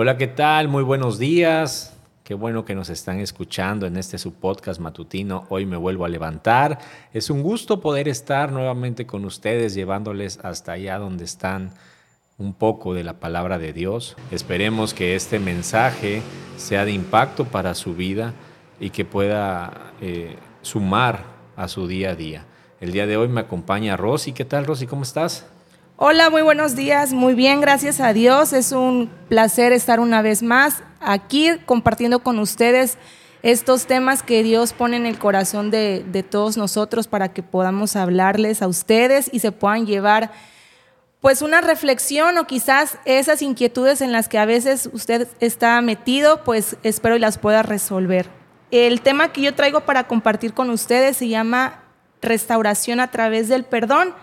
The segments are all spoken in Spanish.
Hola, ¿qué tal? Muy buenos días. Qué bueno que nos están escuchando en este su podcast matutino. Hoy me vuelvo a levantar. Es un gusto poder estar nuevamente con ustedes, llevándoles hasta allá donde están un poco de la palabra de Dios. Esperemos que este mensaje sea de impacto para su vida y que pueda eh, sumar a su día a día. El día de hoy me acompaña Rosy. ¿Qué tal, Rosy? ¿Cómo estás? Hola, muy buenos días. Muy bien, gracias a Dios. Es un placer estar una vez más aquí compartiendo con ustedes estos temas que Dios pone en el corazón de, de todos nosotros para que podamos hablarles a ustedes y se puedan llevar pues una reflexión o quizás esas inquietudes en las que a veces usted está metido, pues espero y las pueda resolver. El tema que yo traigo para compartir con ustedes se llama restauración a través del perdón.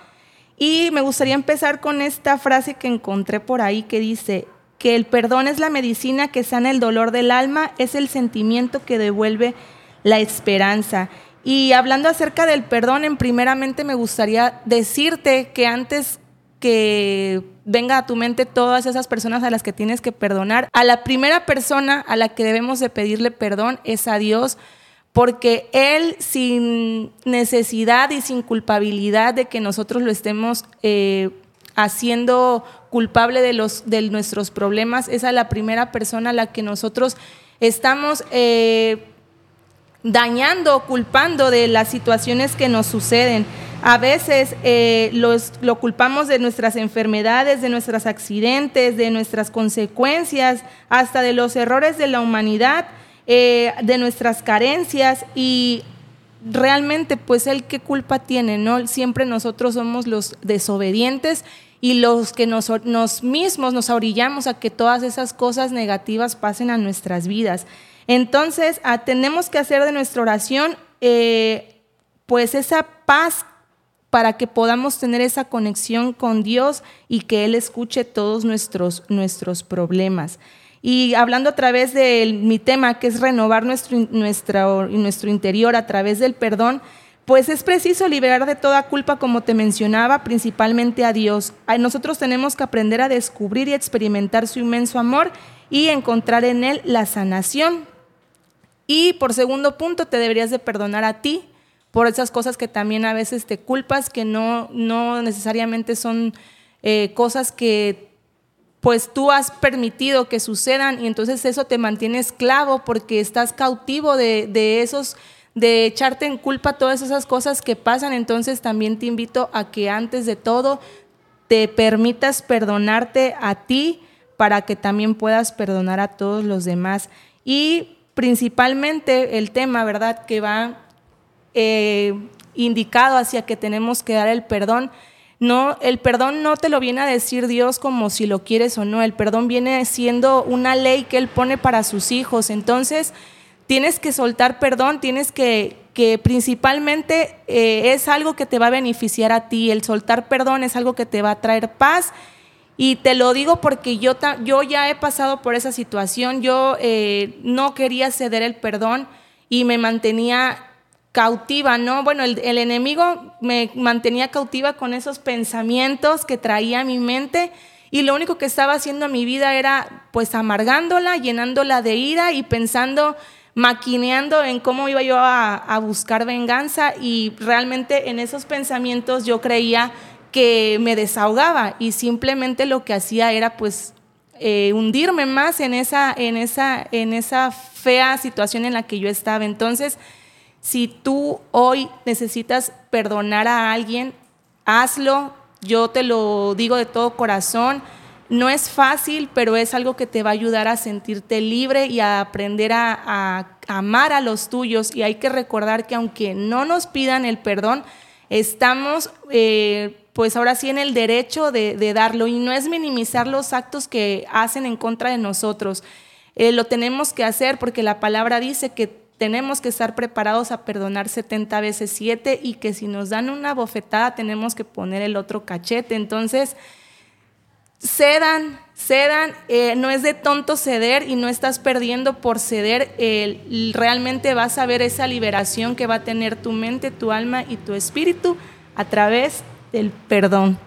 Y me gustaría empezar con esta frase que encontré por ahí que dice que el perdón es la medicina que sana el dolor del alma, es el sentimiento que devuelve la esperanza. Y hablando acerca del perdón, en primeramente me gustaría decirte que antes que venga a tu mente todas esas personas a las que tienes que perdonar, a la primera persona a la que debemos de pedirle perdón es a Dios, porque Él sin necesidad y sin culpabilidad de que nosotros lo estemos eh, haciendo culpable de, los, de nuestros problemas, es a la primera persona a la que nosotros estamos eh, dañando, culpando de las situaciones que nos suceden. A veces eh, lo culpamos de nuestras enfermedades, de nuestros accidentes, de nuestras consecuencias, hasta de los errores de la humanidad eh, de nuestras carencias y realmente pues él qué culpa tiene, ¿no? Siempre nosotros somos los desobedientes y los que nos, mismos nos orillamos a que todas esas cosas negativas pasen a nuestras vidas. Entonces, ah, tenemos que hacer de nuestra oración eh, pues esa paz para que podamos tener esa conexión con Dios y que Él escuche todos nuestros, nuestros problemas. Y hablando a través de mi tema, que es renovar nuestro, nuestro, interior a través del perdón, pues es preciso liberar de toda culpa, como te mencionaba, principalmente a Dios. Nosotros tenemos que aprender a descubrir y experimentar su inmenso amor y encontrar en Él la sanación. Y por segundo punto, te deberías de perdonar a ti por esas cosas que también a veces te culpas, que no, no necesariamente son eh, cosas que pues tú has permitido que sucedan y entonces eso te mantiene esclavo porque estás cautivo de, esos, de echarte en culpa todas esas cosas que pasan. Entonces también te invito a que antes de todo te permitas perdonarte a ti para que también puedas perdonar a todos los demás. Y principalmente el tema, ¿verdad?, que va eh, indicado hacia que tenemos que dar el perdón no, el perdón no te lo viene a decir Dios como si lo quieres o no. El perdón viene siendo una ley que Él pone para sus hijos. Entonces, tienes que soltar perdón, tienes que, que principalmente eh, es algo que te va a beneficiar a ti. El soltar perdón es algo que te va a traer paz. Y te lo digo porque yo, yo ya he pasado por esa situación. Yo eh, no quería ceder el perdón y me mantenía cautiva, ¿no? Bueno, el, enemigo me mantenía cautiva con esos pensamientos que traía a mi mente y lo único que estaba haciendo a mi vida era pues amargándola, llenándola de ira y pensando, maquineando en cómo iba yo a, buscar venganza y realmente en esos pensamientos yo creía que me desahogaba y simplemente lo que hacía era pues eh, hundirme más en esa, en, esa, en esa fea situación en la que yo estaba. Entonces, si tú hoy necesitas perdonar a alguien, hazlo. Yo te lo digo de todo corazón. No es fácil, pero es algo que te va a ayudar a sentirte libre y a aprender a, amar a los tuyos. Y hay que recordar que aunque no nos pidan el perdón, estamos eh, pues ahora sí en el derecho de, darlo. Y no es minimizar los actos que hacen en contra de nosotros. Eh, lo tenemos que hacer porque la palabra dice que tenemos que estar preparados a perdonar 70 veces 7 y que si nos dan una bofetada tenemos que poner el otro cachete. Entonces, cedan, cedan, eh, no es de tonto ceder y no estás perdiendo por ceder, realmente vas a ver esa liberación que va a tener tu mente, tu alma y tu espíritu a través del perdón.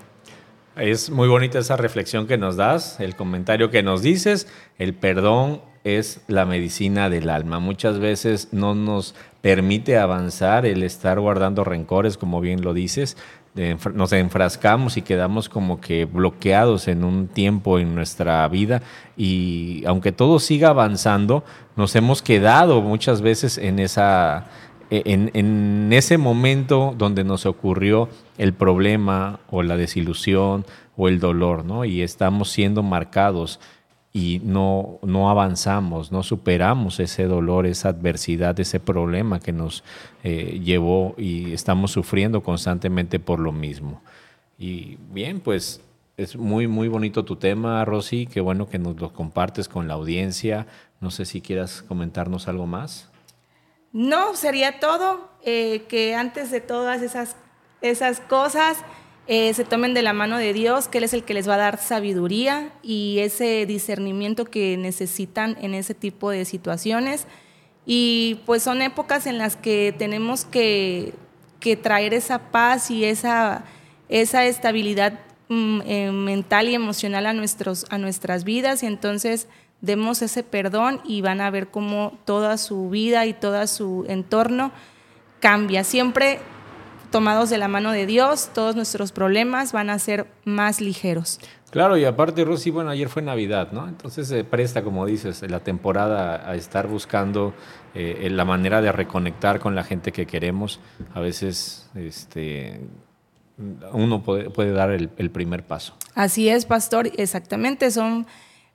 Es muy bonita esa reflexión que nos das, el comentario que nos dices. El perdón es la medicina del alma. Muchas veces no nos permite avanzar el estar guardando rencores, como bien lo dices. Nos enfrascamos y quedamos como que bloqueados en un tiempo en nuestra vida y aunque todo siga avanzando, nos hemos quedado muchas veces en esa en, en, ese momento donde nos ocurrió el problema o la desilusión o el dolor, ¿no? Y estamos siendo marcados y no, no avanzamos, no superamos ese dolor, esa adversidad, ese problema que nos eh, llevó y estamos sufriendo constantemente por lo mismo. Y bien, pues es muy, muy bonito tu tema, Rosy. Qué bueno que nos lo compartes con la audiencia. No sé si quieras comentarnos algo más. No, sería todo. Eh, que antes de todas esas, esas cosas eh, se tomen de la mano de Dios, que Él es el que les va a dar sabiduría y ese discernimiento que necesitan en ese tipo de situaciones. Y pues son épocas en las que tenemos que, que traer esa paz y esa, esa estabilidad mm, eh, mental y emocional a, nuestros, a nuestras vidas. Y entonces demos ese perdón y van a ver cómo toda su vida y todo su entorno cambia. Siempre tomados de la mano de Dios, todos nuestros problemas van a ser más ligeros. Claro, y aparte, Rosy, bueno, ayer fue Navidad, ¿no? Entonces se presta, como dices, la temporada a estar buscando eh, la manera de reconectar con la gente que queremos. A veces este, uno puede, puede dar el, el primer paso. Así es, pastor, exactamente. Son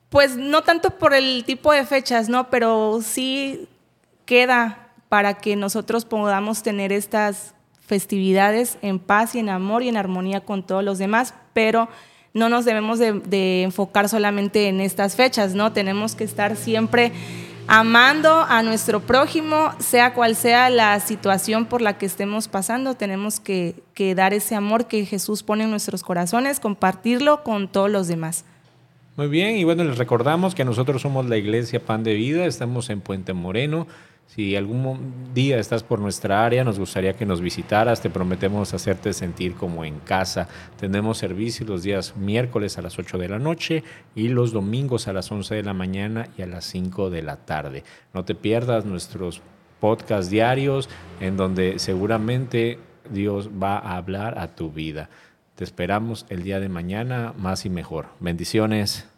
pues no tanto por el tipo de fechas, ¿no? Pero sí queda para que nosotros podamos tener estas festividades en paz y en amor y en armonía con todos los demás, pero no nos debemos de, enfocar solamente en estas fechas, ¿no? Tenemos que estar siempre amando a nuestro prójimo, sea cual sea la situación por la que estemos pasando, tenemos que, que dar ese amor que Jesús pone en nuestros corazones, compartirlo con todos los demás. Muy bien, y bueno, les recordamos que nosotros somos la Iglesia Pan de Vida, estamos en Puente Moreno. Si algún día estás por nuestra área, nos gustaría que nos visitaras, te prometemos hacerte sentir como en casa. Tenemos servicio los días miércoles a las 8 de la noche y los domingos a las 11 de la mañana y a las 5 de la tarde. No te pierdas nuestros podcasts diarios en donde seguramente Dios va a hablar a tu vida. Te esperamos el día de mañana más y mejor. Bendiciones.